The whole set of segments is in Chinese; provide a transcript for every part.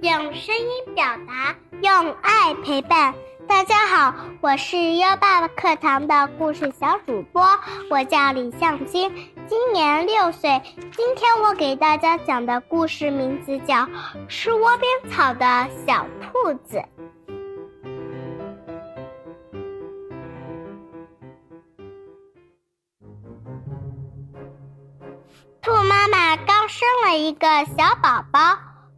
用声音表达，用爱陪伴。大家好，我是优爸爸课堂的故事小主播，我叫李向金，今年六岁。今天我给大家讲的故事名字叫《吃窝边草的小兔子》。兔妈妈刚生了一个小宝宝，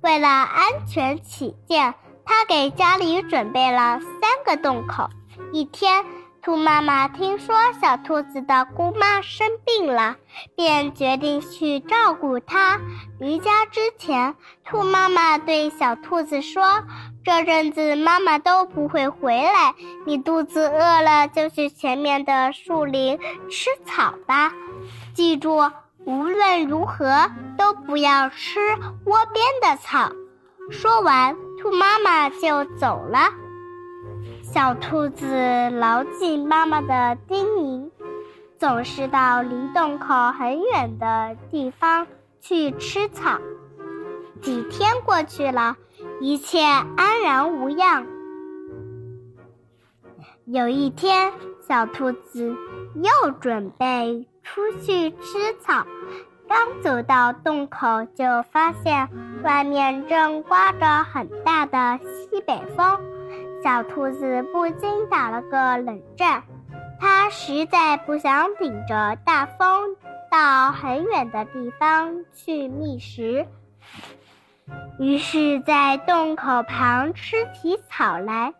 为了安全起见。他给家里准备了三个洞口。一天，兔妈妈听说小兔子的姑妈生病了，便决定去照顾它。离家之前，兔妈妈对小兔子说：“这阵子妈妈都不会回来，你肚子饿了就去前面的树林吃草吧。记住，无论如何都不要吃窝边的草。”说完。兔妈妈就走了，小兔子牢记妈妈的叮咛，总是到离洞口很远的地方去吃草。几天过去了，一切安然无恙。有一天，小兔子又准备出去吃草。刚走到洞口，就发现外面正刮着很大的西北风，小兔子不禁打了个冷战。它实在不想顶着大风到很远的地方去觅食，于是，在洞口旁吃起草来。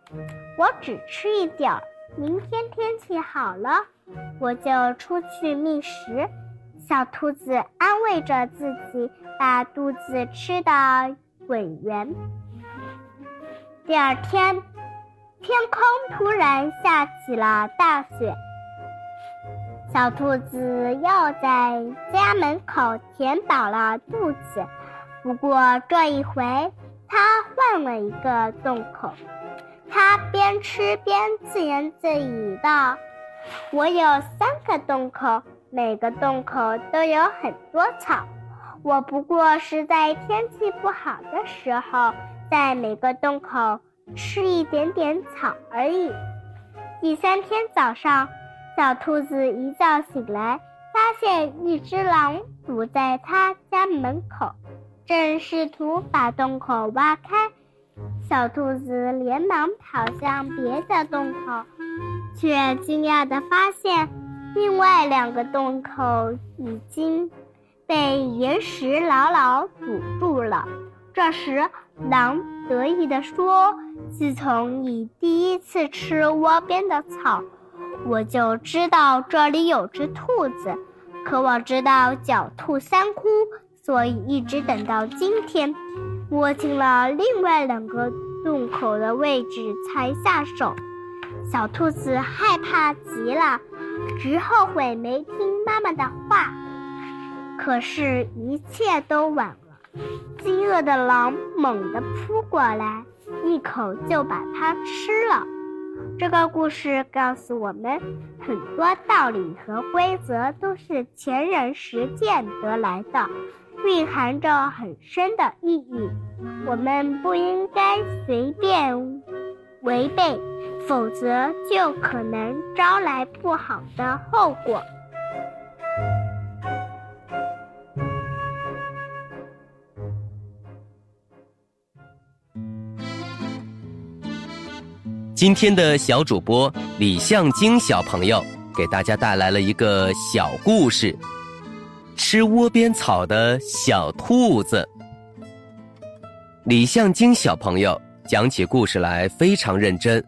我只吃一点儿，明天天气好了，我就出去觅食。小兔子安慰着自己，把肚子吃得滚圆。第二天，天空突然下起了大雪，小兔子又在家门口填饱了肚子。不过这一回，它换了一个洞口。它边吃边自言自语道：“我有三个洞口。”每个洞口都有很多草，我不过是在天气不好的时候，在每个洞口吃一点点草而已。第三天早上，小兔子一觉醒来，发现一只狼堵在它家门口，正试图把洞口挖开。小兔子连忙跑向别的洞口，却惊讶地发现。另外两个洞口已经被岩石牢牢堵住了。这时，狼得意地说：“自从你第一次吃窝边的草，我就知道这里有只兔子。可我知道狡兔三窟，所以一直等到今天，摸清了另外两个洞口的位置才下手。”小兔子害怕极了。直后悔没听妈妈的话，可是，一切都晚了。饥饿的狼猛地扑过来，一口就把它吃了。这个故事告诉我们，很多道理和规则都是前人实践得来的，蕴含着很深的意义。我们不应该随便违背。否则就可能招来不好的后果。今天的小主播李向京小朋友给大家带来了一个小故事：吃窝边草的小兔子。李向京小朋友讲起故事来非常认真。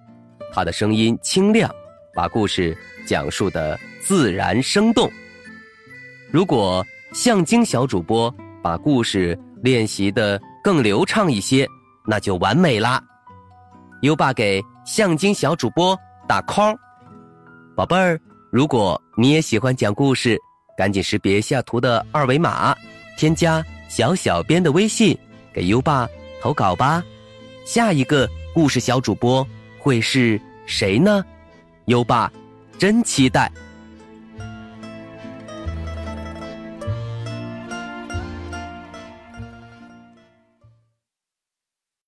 他的声音清亮，把故事讲述的自然生动。如果向京小主播把故事练习的更流畅一些，那就完美啦。优爸给向京小主播打 call，宝贝儿，如果你也喜欢讲故事，赶紧识别下图的二维码，添加小小编的微信，给优爸投稿吧。下一个故事小主播。会是谁呢？优爸，真期待。